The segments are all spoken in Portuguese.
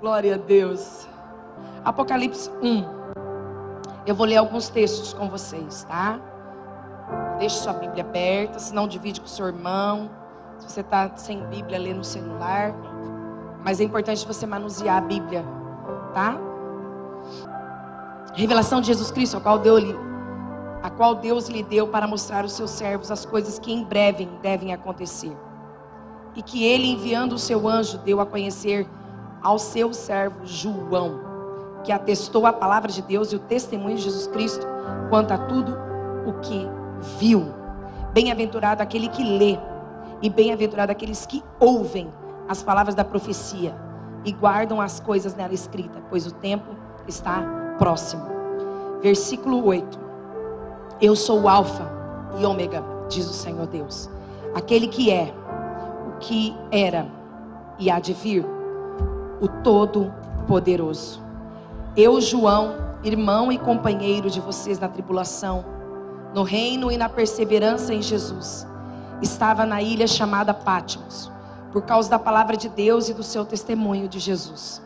Glória a Deus. Apocalipse 1. Eu vou ler alguns textos com vocês, tá? Deixe sua Bíblia aberta, se não divide com seu irmão. Se você está sem Bíblia, lê no celular. Mas é importante você manusear a Bíblia, tá? Revelação de Jesus Cristo, a qual, deu, a qual Deus lhe deu para mostrar aos seus servos as coisas que em breve devem acontecer. E que ele, enviando o seu anjo, deu a conhecer ao seu servo João, que atestou a palavra de Deus e o testemunho de Jesus Cristo quanto a tudo o que viu. Bem-aventurado aquele que lê, e bem-aventurado aqueles que ouvem as palavras da profecia e guardam as coisas nela escritas, pois o tempo está próximo. Versículo 8: Eu sou o Alfa e Ômega, diz o Senhor Deus, aquele que é, o que era e há de vir o Todo-Poderoso. Eu, João, irmão e companheiro de vocês na tribulação, no reino e na perseverança em Jesus, estava na ilha chamada Pátimos, por causa da palavra de Deus e do seu testemunho de Jesus.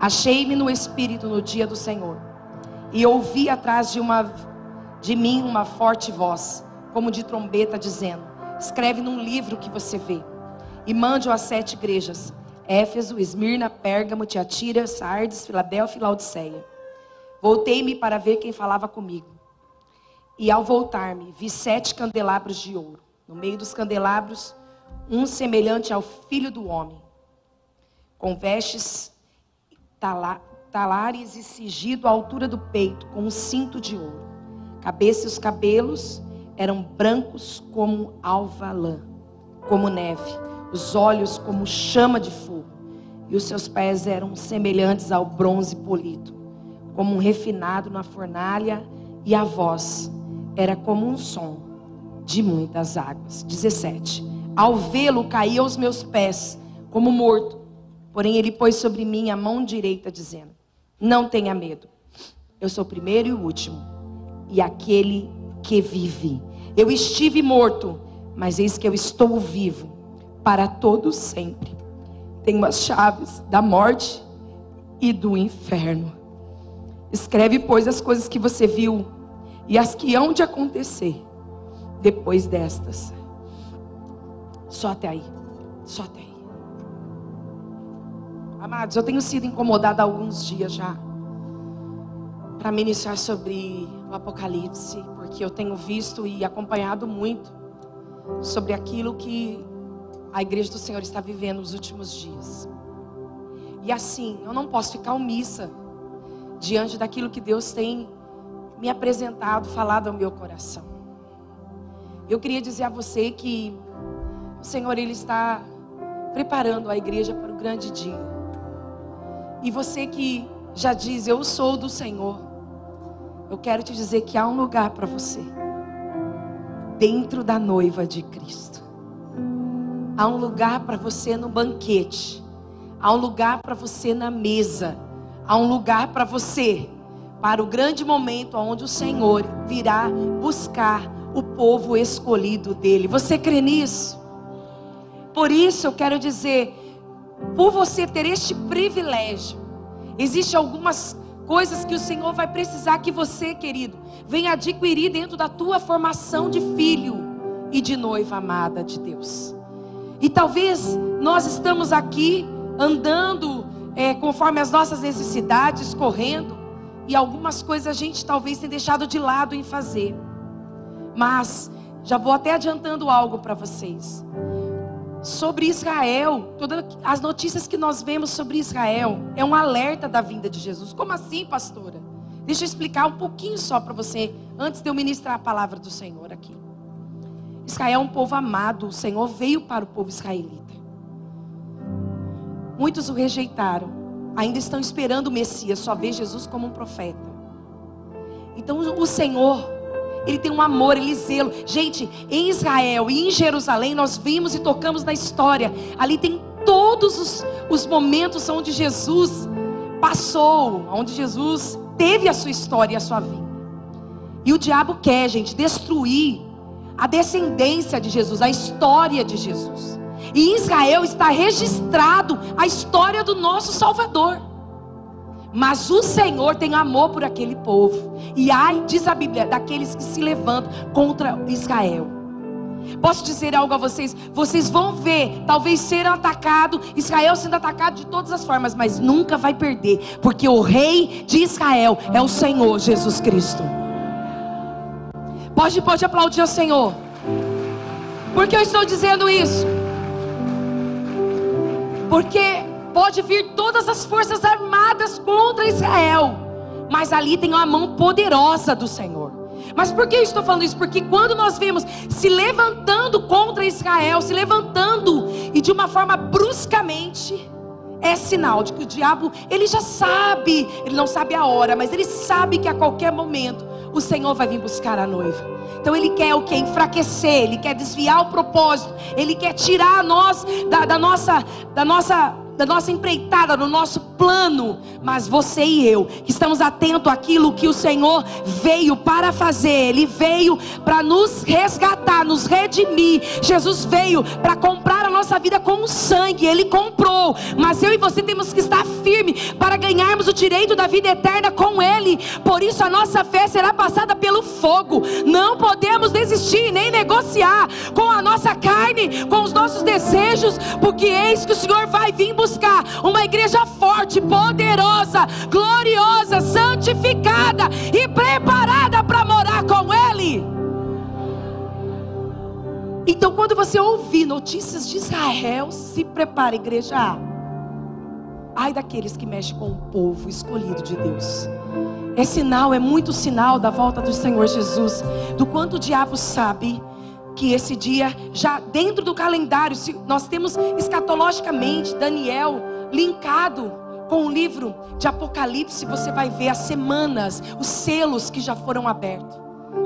Achei-me no Espírito no dia do Senhor, e ouvi atrás de, uma, de mim uma forte voz, como de trombeta, dizendo: Escreve num livro que você vê, e mande-o às sete igrejas Éfeso, Esmirna, Pérgamo, Tiatira, Sardes, Filadélfia e Laodiceia. Voltei-me para ver quem falava comigo. E ao voltar-me, vi sete candelabros de ouro. No meio dos candelabros, um semelhante ao filho do homem, com vestes talares e sigido à altura do peito, com um cinto de ouro. Cabeça e os cabelos eram brancos como alva lã, como neve os olhos como chama de fogo, e os seus pés eram semelhantes ao bronze polido, como um refinado na fornalha, e a voz era como um som de muitas águas. 17. Ao vê-lo, caí aos meus pés, como morto. Porém, ele pôs sobre mim a mão direita, dizendo: Não tenha medo, eu sou o primeiro e o último, e aquele que vive. Eu estive morto, mas eis que eu estou vivo para todo sempre. Tenho as chaves da morte e do inferno. Escreve, pois, as coisas que você viu e as que hão de acontecer depois destas. Só até aí. Só até aí. Amados, eu tenho sido incomodada há alguns dias já para ministrar sobre o Apocalipse, porque eu tenho visto e acompanhado muito sobre aquilo que a igreja do Senhor está vivendo nos últimos dias. E assim, eu não posso ficar omissa diante daquilo que Deus tem me apresentado, falado ao meu coração. Eu queria dizer a você que o Senhor ele está preparando a igreja para o grande dia. E você que já diz eu sou do Senhor, eu quero te dizer que há um lugar para você dentro da noiva de Cristo. Há um lugar para você no banquete. Há um lugar para você na mesa. Há um lugar para você para o grande momento onde o Senhor virá buscar o povo escolhido dele. Você crê nisso? Por isso eu quero dizer, por você ter este privilégio, existe algumas coisas que o Senhor vai precisar que você, querido, venha adquirir dentro da tua formação de filho e de noiva amada de Deus. E talvez nós estamos aqui andando é, conforme as nossas necessidades, correndo, e algumas coisas a gente talvez tenha deixado de lado em fazer. Mas já vou até adiantando algo para vocês. Sobre Israel, todas as notícias que nós vemos sobre Israel é um alerta da vinda de Jesus. Como assim, pastora? Deixa eu explicar um pouquinho só para você, antes de eu ministrar a palavra do Senhor aqui. Israel é um povo amado, o Senhor veio para o povo israelita. Muitos o rejeitaram, ainda estão esperando o Messias, só vê Jesus como um profeta. Então o Senhor, Ele tem um amor, Ele zelo. Gente, em Israel e em Jerusalém, nós vimos e tocamos na história. Ali tem todos os, os momentos onde Jesus passou, onde Jesus teve a sua história e a sua vida. E o diabo quer, gente, destruir a descendência de Jesus, a história de Jesus. E em Israel está registrado a história do nosso Salvador. Mas o Senhor tem amor por aquele povo. E ai, diz a Bíblia, daqueles que se levantam contra Israel. Posso dizer algo a vocês? Vocês vão ver, talvez ser atacado, Israel sendo atacado de todas as formas, mas nunca vai perder, porque o rei de Israel é o Senhor Jesus Cristo. Pode, pode aplaudir ao Senhor. Por que eu estou dizendo isso? Porque pode vir todas as forças armadas contra Israel, mas ali tem uma mão poderosa do Senhor. Mas por que eu estou falando isso? Porque quando nós vemos se levantando contra Israel, se levantando e de uma forma bruscamente, é sinal de que o diabo, ele já sabe, ele não sabe a hora, mas ele sabe que a qualquer momento o Senhor vai vir buscar a noiva. Então ele quer o que? Enfraquecer, ele quer desviar o propósito, ele quer tirar nós da, da nossa, da nossa da nossa empreitada, do nosso plano, mas você e eu, estamos atentos àquilo que o Senhor veio para fazer, Ele veio para nos resgatar, nos redimir. Jesus veio para comprar a nossa vida com sangue, Ele comprou, mas eu e você temos que estar firme para ganharmos o direito da vida eterna com Ele. Por isso a nossa fé será passada pelo fogo. Não podemos desistir nem negociar com a nossa carne, com os nossos desejos, porque eis que o Senhor vai vir buscar buscar uma igreja forte, poderosa, gloriosa, santificada e preparada para morar com Ele. Então, quando você ouvir notícias de Israel, se prepare, igreja. Ai daqueles que mexem com o povo escolhido de Deus. É sinal, é muito sinal da volta do Senhor Jesus, do quanto o diabo sabe que esse dia, já dentro do calendário, nós temos escatologicamente Daniel linkado com o livro de Apocalipse, você vai ver as semanas, os selos que já foram abertos.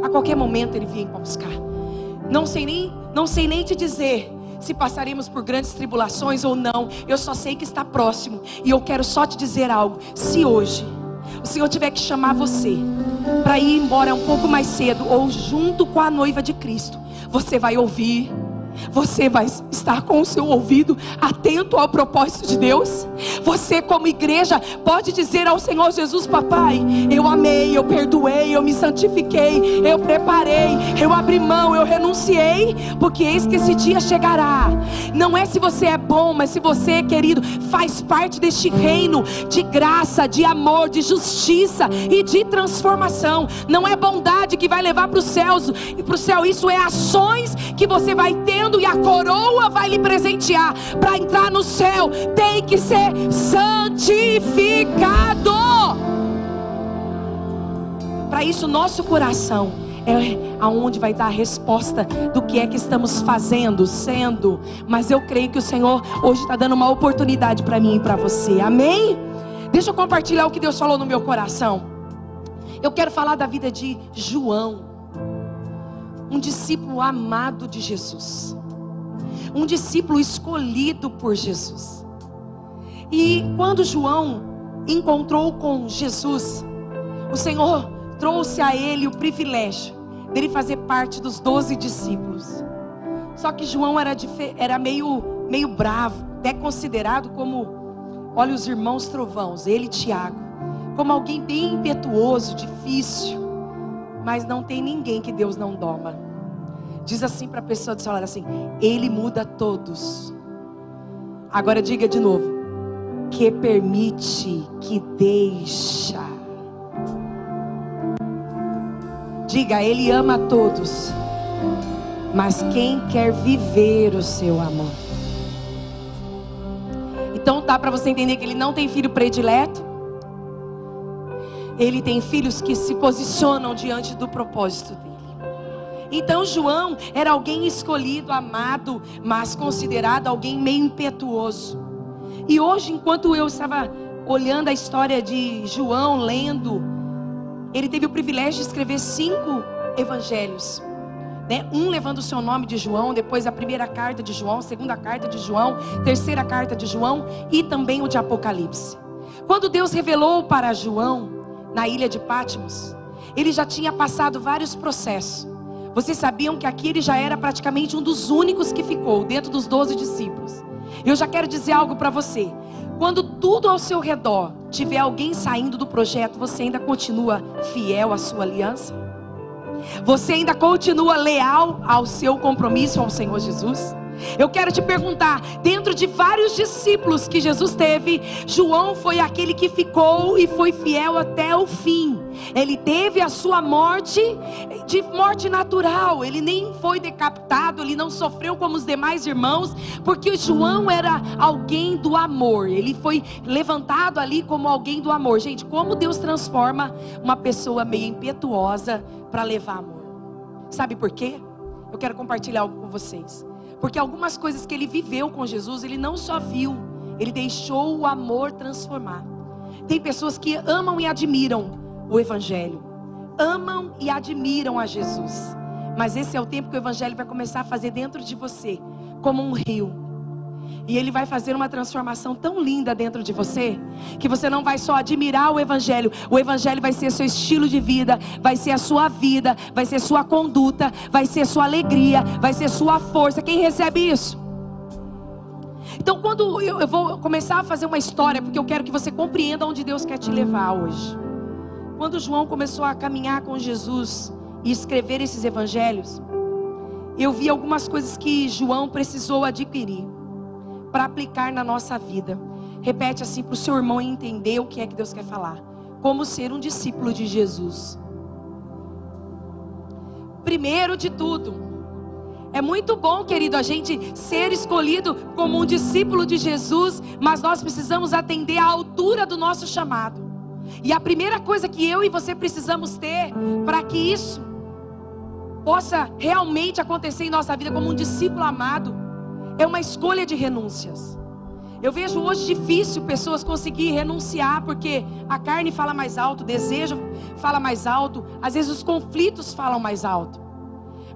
A qualquer momento ele vem para buscar. Não sei nem, não sei nem te dizer se passaremos por grandes tribulações ou não. Eu só sei que está próximo. E eu quero só te dizer algo. Se hoje o Senhor tiver que chamar você para ir embora um pouco mais cedo ou junto com a noiva de Cristo, você vai ouvir você vai estar com o seu ouvido atento ao propósito de Deus? Você, como igreja, pode dizer ao Senhor Jesus, Papai, eu amei, eu perdoei, eu me santifiquei, eu preparei, eu abri mão, eu renunciei, porque eis que esse dia chegará. Não é se você é bom, mas se você, querido, faz parte deste reino de graça, de amor, de justiça e de transformação. Não é bondade que vai levar para os céus e para o céu, isso é ações que você vai ter e a coroa vai lhe presentear. Para entrar no céu, tem que ser santificado. Para isso, nosso coração é aonde vai estar a resposta do que é que estamos fazendo, sendo. Mas eu creio que o Senhor hoje está dando uma oportunidade para mim e para você. Amém? Deixa eu compartilhar o que Deus falou no meu coração. Eu quero falar da vida de João, um discípulo amado de Jesus um discípulo escolhido por Jesus. E quando João encontrou com Jesus, o Senhor trouxe a ele o privilégio dele fazer parte dos doze discípulos. Só que João era, era meio, meio bravo, até considerado como, olha os irmãos trovãos, ele e Tiago, como alguém bem impetuoso, difícil, mas não tem ninguém que Deus não doma. Diz assim para a pessoa do seu lado assim: Ele muda todos. Agora diga de novo: que permite, que deixa. Diga, Ele ama todos, mas quem quer viver o seu amor? Então dá para você entender que Ele não tem filho predileto. Ele tem filhos que se posicionam diante do propósito dele. Então João era alguém escolhido, amado, mas considerado alguém meio impetuoso. E hoje, enquanto eu estava olhando a história de João, lendo, ele teve o privilégio de escrever cinco evangelhos. Né? Um levando o seu nome de João, depois a primeira carta de João, segunda carta de João, terceira carta de João e também o de Apocalipse. Quando Deus revelou para João na ilha de Patmos, ele já tinha passado vários processos. Vocês sabiam que aqui ele já era praticamente um dos únicos que ficou dentro dos doze discípulos. Eu já quero dizer algo para você. Quando tudo ao seu redor tiver alguém saindo do projeto, você ainda continua fiel à sua aliança? Você ainda continua leal ao seu compromisso ao Senhor Jesus? Eu quero te perguntar: dentro de vários discípulos que Jesus teve, João foi aquele que ficou e foi fiel até o fim. Ele teve a sua morte de morte natural, ele nem foi decapitado, ele não sofreu como os demais irmãos, porque João era alguém do amor, ele foi levantado ali como alguém do amor. Gente, como Deus transforma uma pessoa meio impetuosa para levar amor. Sabe por quê? Eu quero compartilhar algo com vocês. Porque algumas coisas que ele viveu com Jesus, ele não só viu, ele deixou o amor transformar. Tem pessoas que amam e admiram o Evangelho, amam e admiram a Jesus. Mas esse é o tempo que o Evangelho vai começar a fazer dentro de você, como um rio e ele vai fazer uma transformação tão linda dentro de você, que você não vai só admirar o Evangelho, o Evangelho vai ser seu estilo de vida, vai ser a sua vida, vai ser sua conduta, vai ser sua alegria, vai ser sua força. Quem recebe isso? Então, quando eu, vou começar a fazer uma história, porque eu quero que você compreenda onde Deus quer te levar hoje. Quando João começou a caminhar com Jesus e escrever esses evangelhos, eu vi algumas coisas que João precisou adquirir para aplicar na nossa vida. Repete assim para o seu irmão entender o que é que Deus quer falar. Como ser um discípulo de Jesus. Primeiro de tudo, é muito bom, querido, a gente ser escolhido como um discípulo de Jesus, mas nós precisamos atender à altura do nosso chamado. E a primeira coisa que eu e você precisamos ter para que isso possa realmente acontecer em nossa vida como um discípulo amado é uma escolha de renúncias. Eu vejo hoje difícil pessoas conseguir renunciar porque a carne fala mais alto, o desejo fala mais alto, às vezes os conflitos falam mais alto.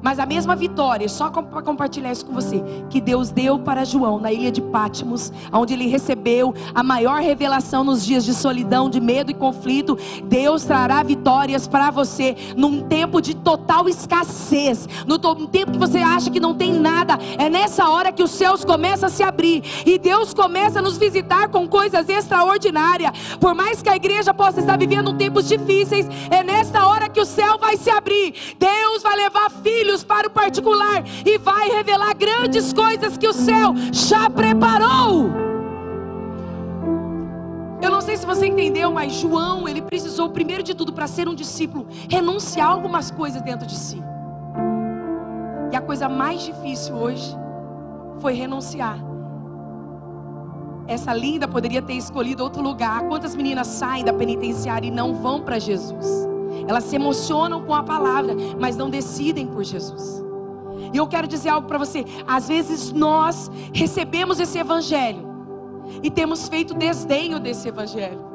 Mas a mesma vitória, só para compartilhar isso com você, que Deus deu para João na ilha de Pátimos, onde ele recebeu a maior revelação nos dias de solidão, de medo e conflito, Deus trará vitórias para você num tempo de total escassez, no tempo que você acha que não tem nada. É nessa hora que os céus começam a se abrir e Deus começa a nos visitar com coisas extraordinárias. Por mais que a igreja possa estar vivendo tempos difíceis, é nessa hora que o céu vai se abrir. Deus vai levar filhos filhos para o particular e vai revelar grandes coisas que o céu já preparou. Eu não sei se você entendeu, mas João, ele precisou, primeiro de tudo, para ser um discípulo, renunciar algumas coisas dentro de si. E a coisa mais difícil hoje foi renunciar. Essa linda poderia ter escolhido outro lugar. Quantas meninas saem da penitenciária e não vão para Jesus? Elas se emocionam com a palavra, mas não decidem por Jesus. E eu quero dizer algo para você. Às vezes nós recebemos esse evangelho e temos feito desdenho desse evangelho.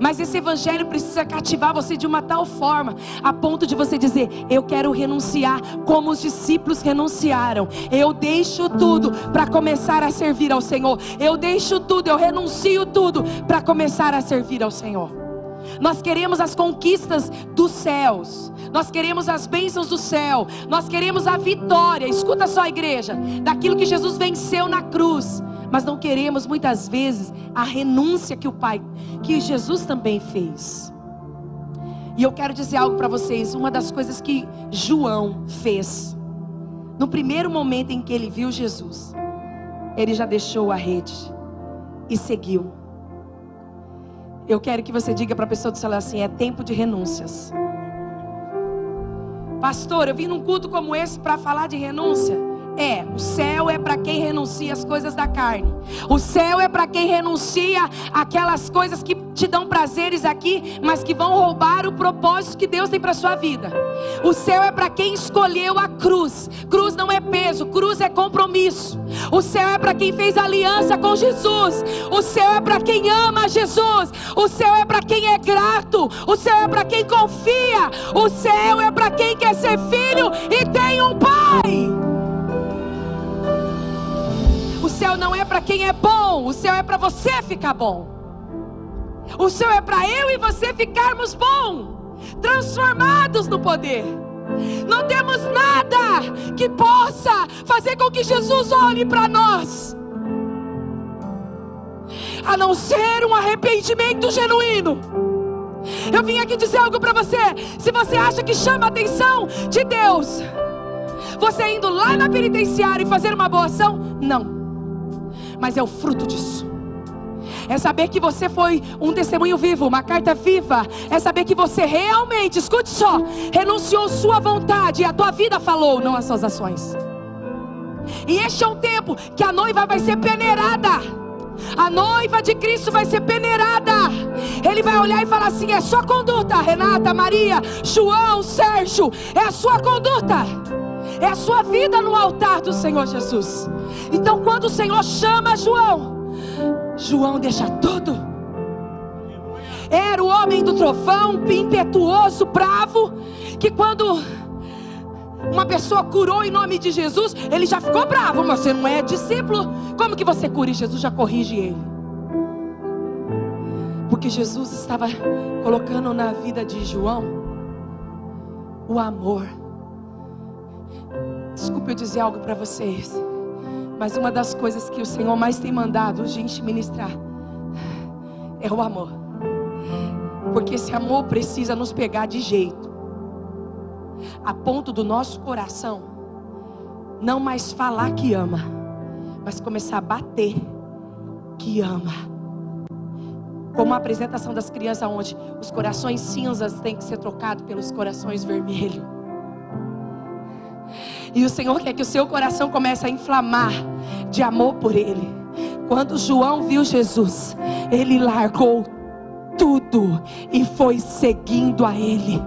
Mas esse evangelho precisa cativar você de uma tal forma, a ponto de você dizer: Eu quero renunciar, como os discípulos renunciaram. Eu deixo tudo para começar a servir ao Senhor. Eu deixo tudo, eu renuncio tudo para começar a servir ao Senhor. Nós queremos as conquistas dos céus. Nós queremos as bênçãos do céu. Nós queremos a vitória. Escuta só, igreja, daquilo que Jesus venceu na cruz. Mas não queremos muitas vezes a renúncia que o Pai, que Jesus também fez. E eu quero dizer algo para vocês, uma das coisas que João fez. No primeiro momento em que ele viu Jesus, ele já deixou a rede e seguiu. Eu quero que você diga para a pessoa do celular assim: é tempo de renúncias. Pastor, eu vim num culto como esse para falar de renúncia. É, o céu é para quem renuncia às coisas da carne. O céu é para quem renuncia aquelas coisas que te dão prazeres aqui, mas que vão roubar o propósito que Deus tem para sua vida. O céu é para quem escolheu a cruz. Cruz não é peso, cruz é compromisso. O céu é para quem fez aliança com Jesus. O céu é para quem ama Jesus. O céu é para quem é grato. O céu é para quem confia. O céu é para quem quer ser filho e tem um pai. Para quem é bom, o céu é para você ficar bom. O céu é para eu e você ficarmos bom, transformados no poder. Não temos nada que possa fazer com que Jesus olhe para nós. A não ser um arrependimento genuíno. Eu vim aqui dizer algo para você. Se você acha que chama a atenção de Deus, você indo lá na penitenciária e fazer uma boa ação, não. Mas é o fruto disso é saber que você foi um testemunho vivo, uma carta viva, é saber que você realmente, escute só, renunciou sua vontade e a tua vida falou, não as suas ações. E este é um tempo que a noiva vai ser peneirada. A noiva de Cristo vai ser peneirada. Ele vai olhar e falar assim: é sua conduta, Renata, Maria, João, Sérgio, é a sua conduta. É a sua vida no altar do Senhor Jesus. Então, quando o Senhor chama João, João deixa tudo. Era o homem do trovão, impetuoso, bravo, que quando uma pessoa curou em nome de Jesus, ele já ficou bravo, mas você não é discípulo. Como que você cura? E Jesus já corrige ele. Porque Jesus estava colocando na vida de João o amor. Desculpe eu dizer algo para vocês. Mas uma das coisas que o Senhor mais tem mandado a gente ministrar é o amor. Porque esse amor precisa nos pegar de jeito, a ponto do nosso coração não mais falar que ama, mas começar a bater que ama. Como a apresentação das crianças, onde os corações cinzas têm que ser trocados pelos corações vermelhos. E o Senhor quer que o seu coração comece a inflamar de amor por Ele. Quando João viu Jesus, ele largou tudo e foi seguindo a Ele.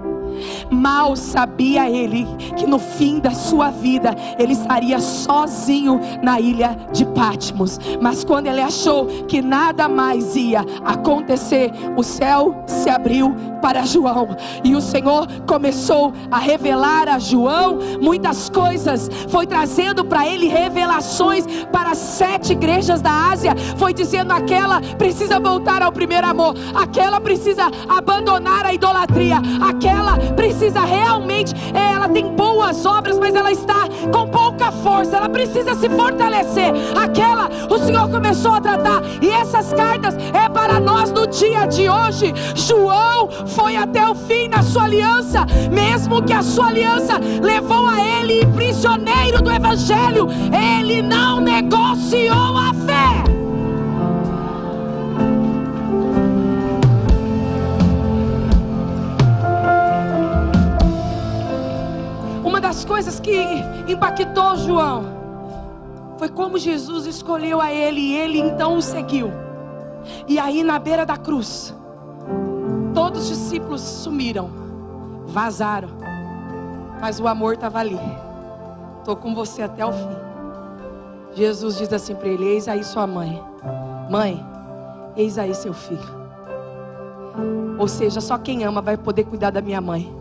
Mal sabia ele que no fim da sua vida ele estaria sozinho na ilha de Patmos. Mas quando ele achou que nada mais ia acontecer, o céu se abriu para João e o Senhor começou a revelar a João muitas coisas. Foi trazendo para ele revelações para sete igrejas da Ásia. Foi dizendo aquela precisa voltar ao primeiro amor, aquela precisa abandonar a idolatria, aquela precisa realmente, é, ela tem boas obras, mas ela está com pouca força, ela precisa se fortalecer. Aquela o Senhor começou a tratar, e essas cartas é para nós no dia de hoje. João foi até o fim na sua aliança, mesmo que a sua aliança levou a ele prisioneiro do Evangelho, ele não negociou a fé. Das coisas que impactou João foi como Jesus escolheu a ele e ele então o seguiu. E aí na beira da cruz, todos os discípulos sumiram, vazaram, mas o amor estava ali. Estou com você até o fim. Jesus diz assim para ele: Eis aí sua mãe, mãe, eis aí seu filho. Ou seja, só quem ama vai poder cuidar da minha mãe.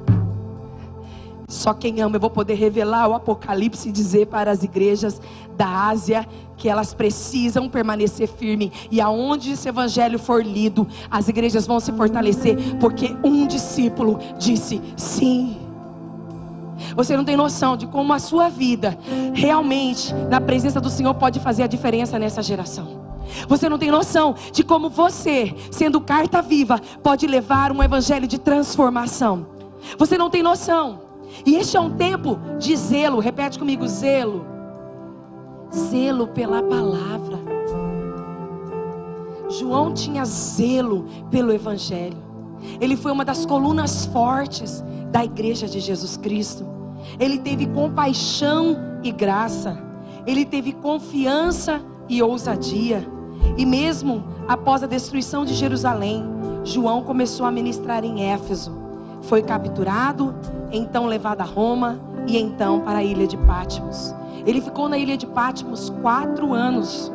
Só quem ama, eu vou poder revelar o Apocalipse e dizer para as igrejas da Ásia que elas precisam permanecer firme e aonde esse evangelho for lido, as igrejas vão se fortalecer, porque um discípulo disse sim. Você não tem noção de como a sua vida realmente na presença do Senhor pode fazer a diferença nessa geração. Você não tem noção de como você, sendo carta viva, pode levar um evangelho de transformação. Você não tem noção. E este é um tempo de zelo, repete comigo: zelo. Zelo pela palavra. João tinha zelo pelo Evangelho. Ele foi uma das colunas fortes da igreja de Jesus Cristo. Ele teve compaixão e graça. Ele teve confiança e ousadia. E mesmo após a destruição de Jerusalém, João começou a ministrar em Éfeso. Foi capturado, então levado a Roma e então para a ilha de Patmos. Ele ficou na ilha de Patmos quatro anos.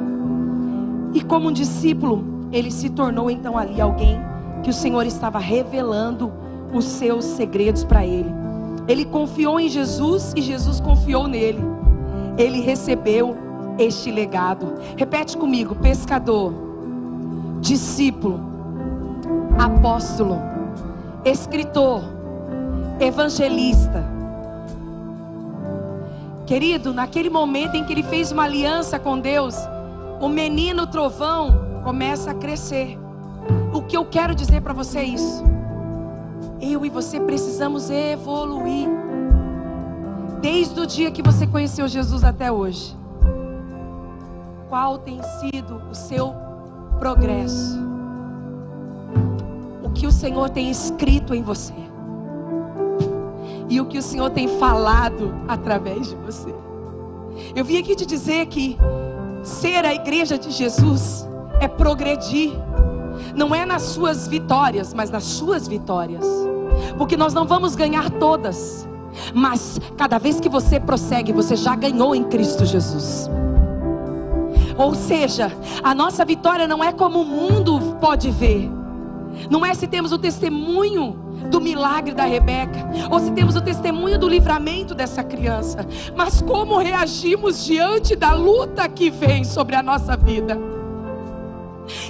E como um discípulo, ele se tornou então ali alguém que o Senhor estava revelando os seus segredos para ele. Ele confiou em Jesus e Jesus confiou nele. Ele recebeu este legado. Repete comigo: pescador, discípulo, apóstolo, escritor, evangelista, Querido, naquele momento em que ele fez uma aliança com Deus, o menino trovão começa a crescer. O que eu quero dizer para você é isso. Eu e você precisamos evoluir. Desde o dia que você conheceu Jesus até hoje. Qual tem sido o seu progresso? Que o Senhor tem escrito em você? E o que o Senhor tem falado através de você? Eu vim aqui te dizer que ser a igreja de Jesus é progredir, não é nas suas vitórias, mas nas suas vitórias, porque nós não vamos ganhar todas, mas cada vez que você prossegue, você já ganhou em Cristo Jesus. Ou seja, a nossa vitória não é como o mundo pode ver, não é se temos o testemunho do milagre da Rebeca, ou se temos o testemunho do livramento dessa criança, mas como reagimos diante da luta que vem sobre a nossa vida.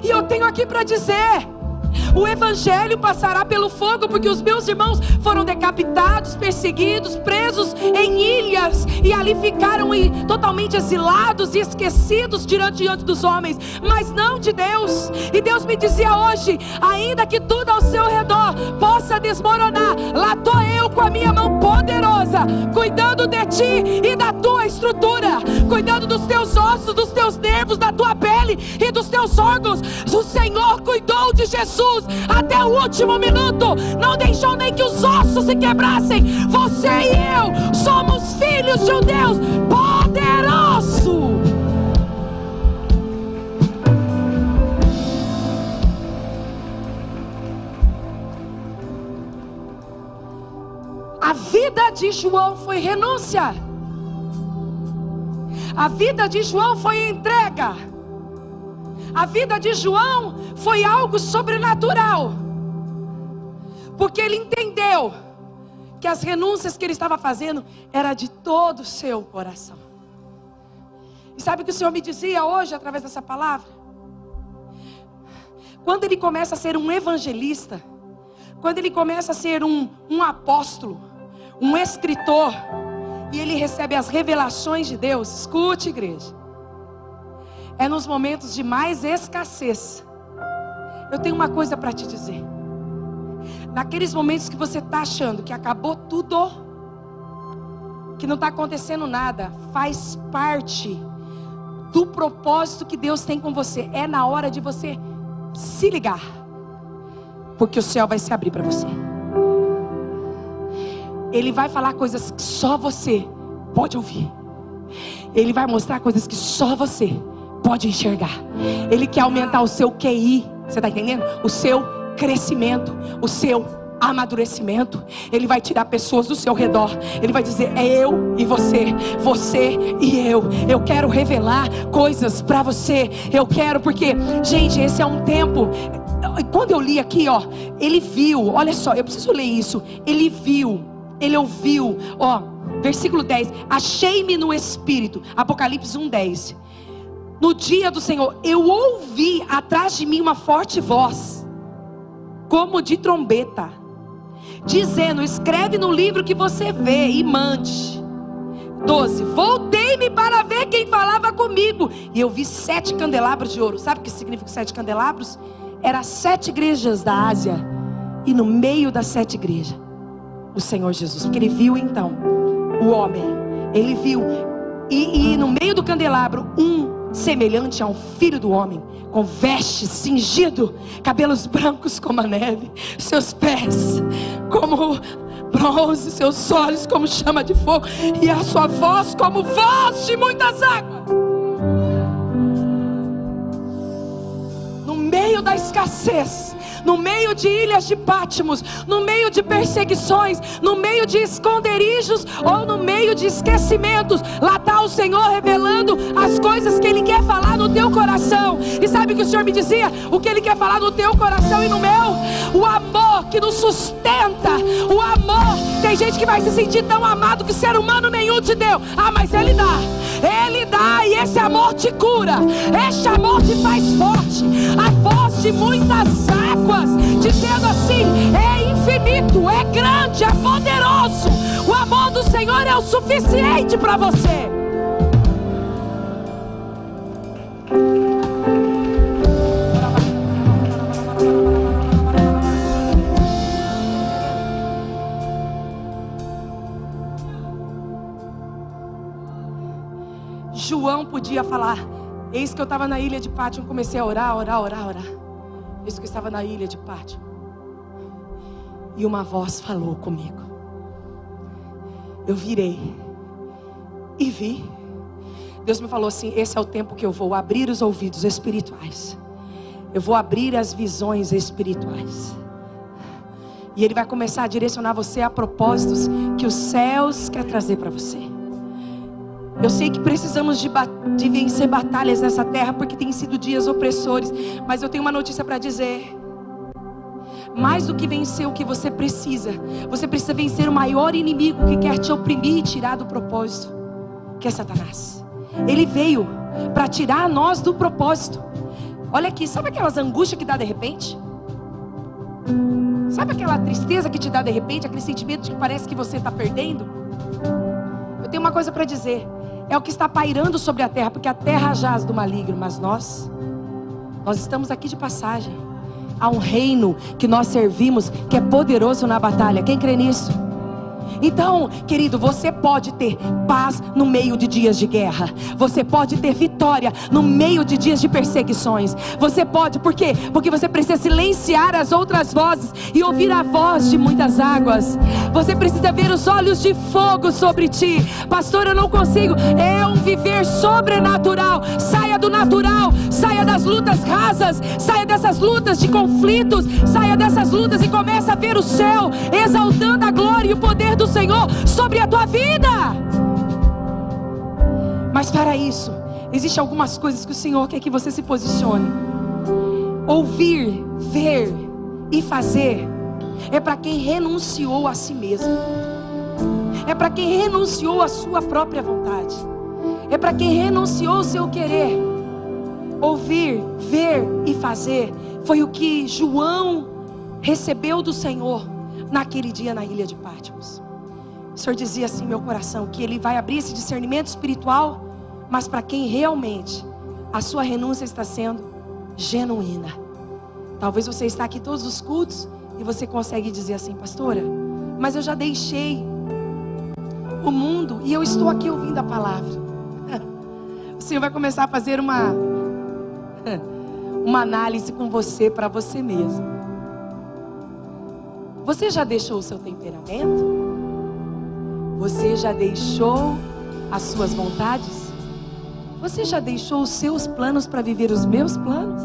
E eu tenho aqui para dizer: o evangelho passará pelo fogo, porque os meus irmãos foram decapitados, perseguidos, presos em ilhas e ali ficaram totalmente exilados e esquecidos diante, diante dos homens, mas não de Deus. E Deus me dizia hoje: ainda que tudo ao seu redor possa desmoronar, lá estou eu com a minha mão poderosa, cuidando de ti e da tua estrutura, cuidando dos teus ossos, dos teus nervos, da tua pele e dos teus órgãos. O Senhor cuidou de Jesus até o último minuto, não deixou nem que os ossos se quebrassem. Você e eu somos filhos de um Deus poderoso. A vida de João foi renúncia. A vida de João foi entrega. A vida de João foi algo sobrenatural. Porque ele entendeu que as renúncias que ele estava fazendo era de todo o seu coração. E sabe o que o Senhor me dizia hoje através dessa palavra? Quando ele começa a ser um evangelista, quando ele começa a ser um, um apóstolo, um escritor, e ele recebe as revelações de Deus, escute, igreja é nos momentos de mais escassez. Eu tenho uma coisa para te dizer. Naqueles momentos que você está achando que acabou tudo, que não está acontecendo nada, faz parte do propósito que Deus tem com você. É na hora de você se ligar, porque o céu vai se abrir para você. Ele vai falar coisas que só você pode ouvir. Ele vai mostrar coisas que só você pode enxergar. Ele quer aumentar o seu QI. Você está entendendo? O seu crescimento, o seu amadurecimento. Ele vai tirar pessoas do seu redor. Ele vai dizer: é eu e você, você e eu. Eu quero revelar coisas para você. Eu quero porque, gente, esse é um tempo. Quando eu li aqui, ó, ele viu. Olha só, eu preciso ler isso. Ele viu. Ele ouviu. Ó, versículo 10. Achei-me no espírito. Apocalipse 1:10 no dia do Senhor, eu ouvi atrás de mim uma forte voz, como de trombeta, dizendo: Escreve no livro que você vê e mande. 12. Voltei-me para ver quem falava comigo, e eu vi sete candelabros de ouro. Sabe o que significa sete candelabros? Era sete igrejas da Ásia, e no meio das sete igrejas, o Senhor Jesus, porque ele viu então o homem, ele viu, e, e no meio do candelabro, um semelhante a um filho do homem, com vestes cingido, cabelos brancos como a neve, seus pés como bronze, seus olhos como chama de fogo, e a sua voz como voz de muitas águas. Da escassez, no meio de ilhas de Pátimos, no meio de perseguições, no meio de esconderijos ou no meio de esquecimentos. Lá está o Senhor revelando as coisas que Ele quer falar no teu coração. E sabe o que o Senhor me dizia? O que Ele quer falar no teu coração e no meu? O amor que nos sustenta, o amor tem gente que vai se sentir tão amado que ser humano nenhum te deu. Ah, mas Ele dá. Ele dá e esse amor te cura. Este amor te faz forte. A voz de muitas águas, dizendo assim: é infinito, é grande, é poderoso. O amor do Senhor é o suficiente para você. Podia falar: Eis que eu estava na ilha de Pátio, comecei a orar, orar, orar, orar. Eis que eu estava na ilha de Pátio. E uma voz falou comigo. Eu virei e vi. Deus me falou assim: esse é o tempo que eu vou abrir os ouvidos espirituais. Eu vou abrir as visões espirituais. E Ele vai começar a direcionar você a propósitos que os céus quer trazer para você. Eu sei que precisamos de, de, vencer batalhas nessa terra, porque tem sido dias opressores. Mas eu tenho uma notícia para dizer. Mais do que vencer o que você precisa, você precisa vencer o maior inimigo que quer te oprimir e tirar do propósito, que é Satanás. Ele veio para tirar nós do propósito. Olha aqui, sabe aquelas angústias que dá de repente? Sabe aquela tristeza que te dá de repente, aquele sentimento de que parece que você está perdendo? Eu tenho uma coisa para dizer é o que está pairando sobre a terra, porque a terra jaz do maligno, mas nós, nós estamos aqui de passagem. Há um reino que nós servimos que é poderoso na batalha. Quem crê nisso? Então, querido, você pode ter paz no meio de dias de guerra. Você pode ter vitória no meio de dias de perseguições. Você pode, por quê? Porque você precisa silenciar as outras vozes e ouvir a voz de muitas águas. Você precisa ver os olhos de fogo sobre ti. Pastor, eu não consigo. É um viver sobrenatural. Saia do natural, saia das lutas rasas, saia dessas lutas de conflitos, saia dessas lutas e comece a ver o céu exaltando a glória e o poder do Senhor sobre a tua vida. Mas para isso, existem algumas coisas que o Senhor quer que você se posicione. Ouvir, ver e fazer é para quem renunciou a si mesmo. É para quem renunciou à sua própria vontade. É para quem renunciou ao seu querer. Ouvir, ver e fazer foi o que João recebeu do Senhor naquele dia na ilha de Patmos. O Senhor dizia assim meu coração que Ele vai abrir esse discernimento espiritual, mas para quem realmente a sua renúncia está sendo genuína. Talvez você está aqui todos os cultos e você consegue dizer assim, pastora, mas eu já deixei o mundo e eu estou aqui ouvindo a palavra. O Senhor vai começar a fazer uma uma análise com você para você mesmo. Você já deixou o seu temperamento? Você já deixou as suas vontades? Você já deixou os seus planos para viver os meus planos?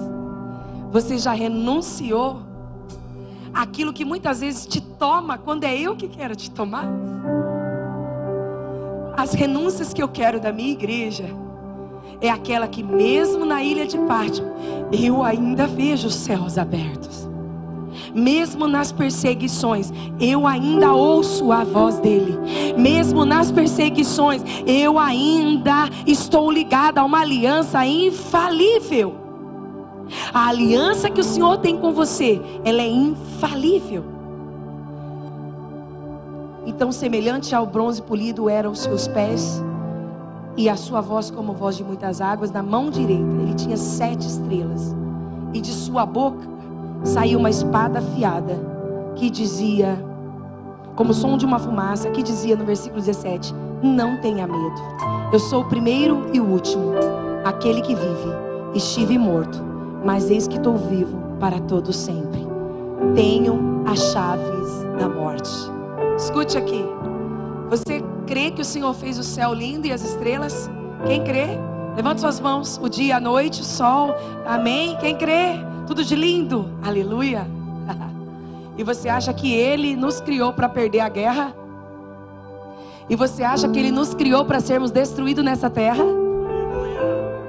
Você já renunciou aquilo que muitas vezes te toma quando é eu que quero te tomar? As renúncias que eu quero da minha igreja é aquela que mesmo na ilha de Pátimo, eu ainda vejo os céus abertos mesmo nas perseguições, eu ainda ouço a voz dele. Mesmo nas perseguições, eu ainda estou ligada a uma aliança infalível. A aliança que o Senhor tem com você, ela é infalível. Então, semelhante ao bronze polido eram os seus pés, e a sua voz como voz de muitas águas, na mão direita ele tinha sete estrelas, e de sua boca saiu uma espada afiada que dizia, como som de uma fumaça, que dizia no versículo 17: Não tenha medo, eu sou o primeiro e o último, aquele que vive. Estive morto, mas eis que estou vivo para todo sempre. Tenho as chaves da morte. Escute aqui. Você crê que o Senhor fez o céu lindo e as estrelas? Quem crê? Levante suas mãos. O dia, a noite, o sol. Amém? Quem crê? tudo de lindo, aleluia. E você acha que Ele nos criou para perder a guerra? E você acha que Ele nos criou para sermos destruídos nessa terra?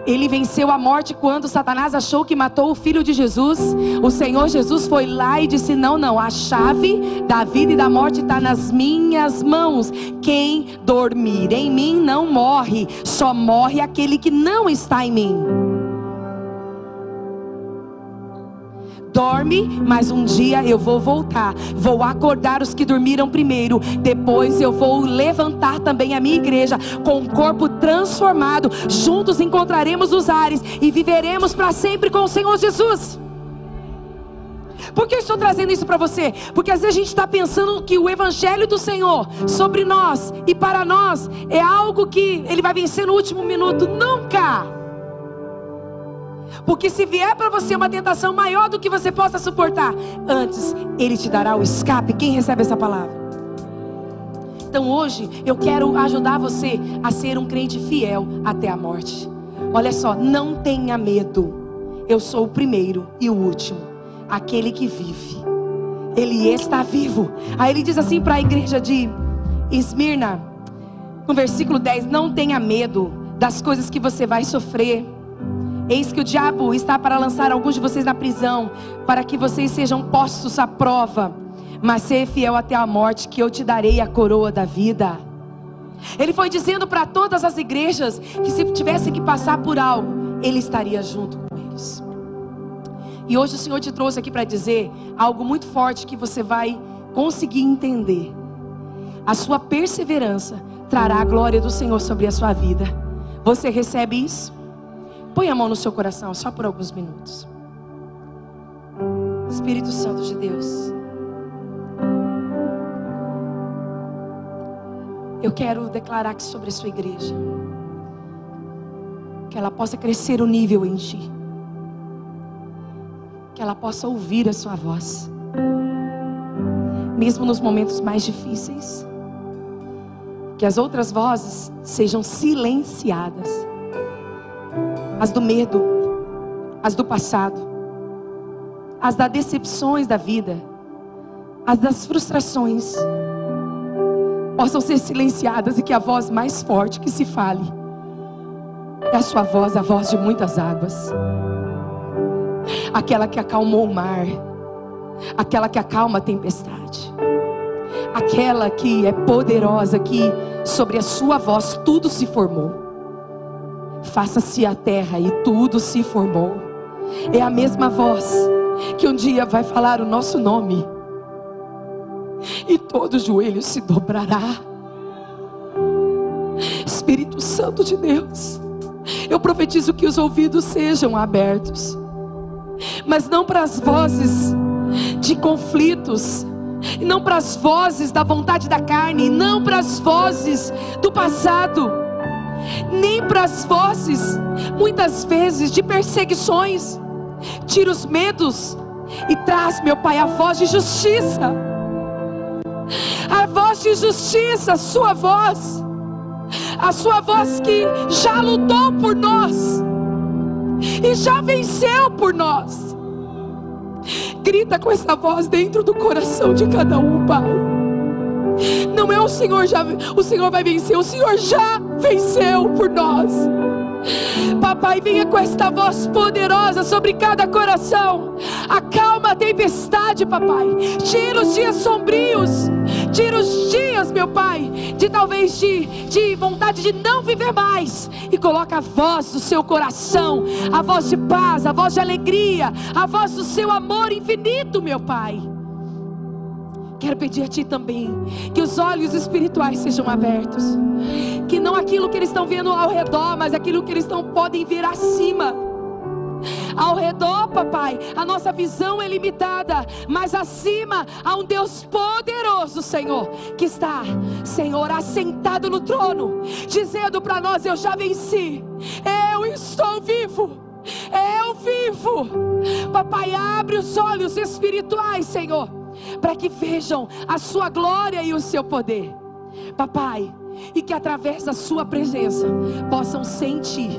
Ele venceu a morte quando Satanás achou que matou o filho de Jesus. O Senhor Jesus foi lá e disse: Não, não, a chave da vida e da morte está nas minhas mãos. Quem dormir em mim não morre, só morre aquele que não está em mim. Dorme, mas um dia eu vou voltar. Vou acordar os que dormiram primeiro. Depois eu vou levantar também a minha igreja com um corpo transformado. Juntos encontraremos os ares e viveremos para sempre com o Senhor Jesus. Por que eu estou trazendo isso para você? Porque às vezes a gente está pensando que o Evangelho do Senhor sobre nós e para nós é algo que ele vai vencer no último minuto. Nunca! Porque se vier para você uma tentação maior do que você possa suportar, antes Ele te dará o escape. Quem recebe essa palavra? Então hoje eu quero ajudar você a ser um crente fiel até a morte. Olha só, não tenha medo. Eu sou o primeiro e o último, aquele que vive. Ele está vivo. Aí ele diz assim para a igreja de Esmirna, no versículo 10: Não tenha medo das coisas que você vai sofrer Eis que o diabo está para lançar alguns de vocês na prisão, para que vocês sejam postos à prova. Mas ser fiel até a morte, que eu te darei a coroa da vida. Ele foi dizendo para todas as igrejas que se tivesse que passar por algo, ele estaria junto com eles. E hoje o Senhor te trouxe aqui para dizer algo muito forte que você vai conseguir entender. A sua perseverança trará a glória do Senhor sobre a sua vida. Você recebe isso? Põe a mão no seu coração, só por alguns minutos. Espírito Santo de Deus. Eu quero declarar aqui sobre a sua igreja. Que ela possa crescer o nível em ti. Que ela possa ouvir a sua voz. Mesmo nos momentos mais difíceis. Que as outras vozes sejam silenciadas as do medo, as do passado, as das decepções da vida, as das frustrações, possam ser silenciadas e que a voz mais forte que se fale é a sua voz, a voz de muitas águas, aquela que acalmou o mar, aquela que acalma a tempestade, aquela que é poderosa, que sobre a sua voz tudo se formou faça-se a terra e tudo se formou. É a mesma voz que um dia vai falar o nosso nome, e todo joelho se dobrará. Espírito Santo de Deus, eu profetizo que os ouvidos sejam abertos, mas não para as vozes de conflitos, não para as vozes da vontade da carne, não para as vozes do passado nem para as vozes, muitas vezes, de perseguições. Tira os medos e traz, meu Pai, a voz de justiça. A voz de justiça, a sua voz. A sua voz que já lutou por nós e já venceu por nós. Grita com essa voz dentro do coração de cada um, Pai. Não é o Senhor já, o Senhor vai vencer, o Senhor já venceu por nós. Papai, venha com esta voz poderosa sobre cada coração. Acalma a tempestade, papai. Tira os dias sombrios. Tira os dias, meu pai, de talvez de, de vontade de não viver mais. E coloca a voz do seu coração, a voz de paz, a voz de alegria, a voz do seu amor infinito, meu pai. Quero pedir a Ti também que os olhos espirituais sejam abertos, que não aquilo que eles estão vendo ao redor, mas aquilo que eles estão podem ver acima. Ao redor, papai, a nossa visão é limitada, mas acima há um Deus poderoso, Senhor, que está, Senhor, assentado no trono, dizendo para nós: Eu já venci, eu estou vivo. Eu vivo, papai. Abre os olhos espirituais, Senhor para que vejam a sua glória e o seu poder. Papai, e que através da sua presença possam sentir,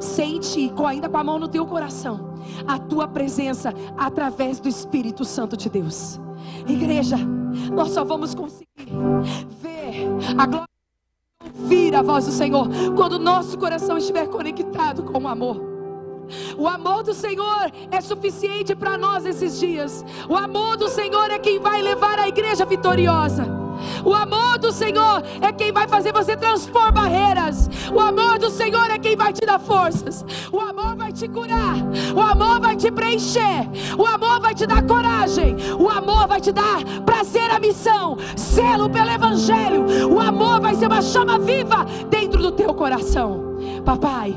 sentir, ainda com a mão no teu coração, a tua presença através do Espírito Santo de Deus. Igreja, nós só vamos conseguir ver a glória ouvir a voz do Senhor quando o nosso coração estiver conectado com o amor. O amor do Senhor é suficiente para nós esses dias. O amor do Senhor é quem vai levar a igreja vitoriosa. O amor do Senhor é quem vai fazer você transpor barreiras. O amor do Senhor é quem vai te dar forças. O amor vai te curar. O amor vai te preencher. O amor vai te dar coragem. O amor vai te dar prazer à missão. Selo pelo Evangelho. O amor vai ser uma chama viva dentro do teu coração. Papai,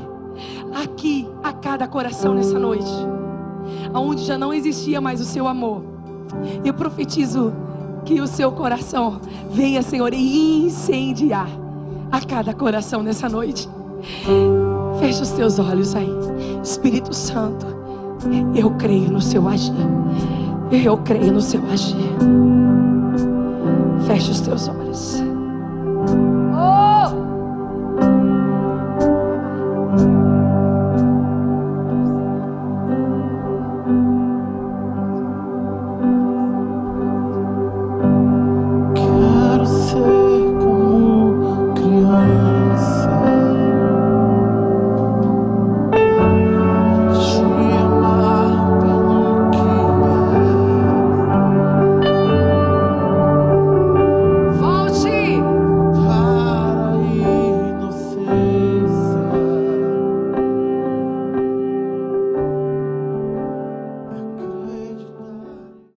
aqui a cada coração nessa noite, aonde já não existia mais o seu amor, eu profetizo que o seu coração venha, Senhor, incendiar a cada coração nessa noite. Feche os teus olhos aí, Espírito Santo. Eu creio no seu agir. Eu creio no seu agir. Feche os teus olhos.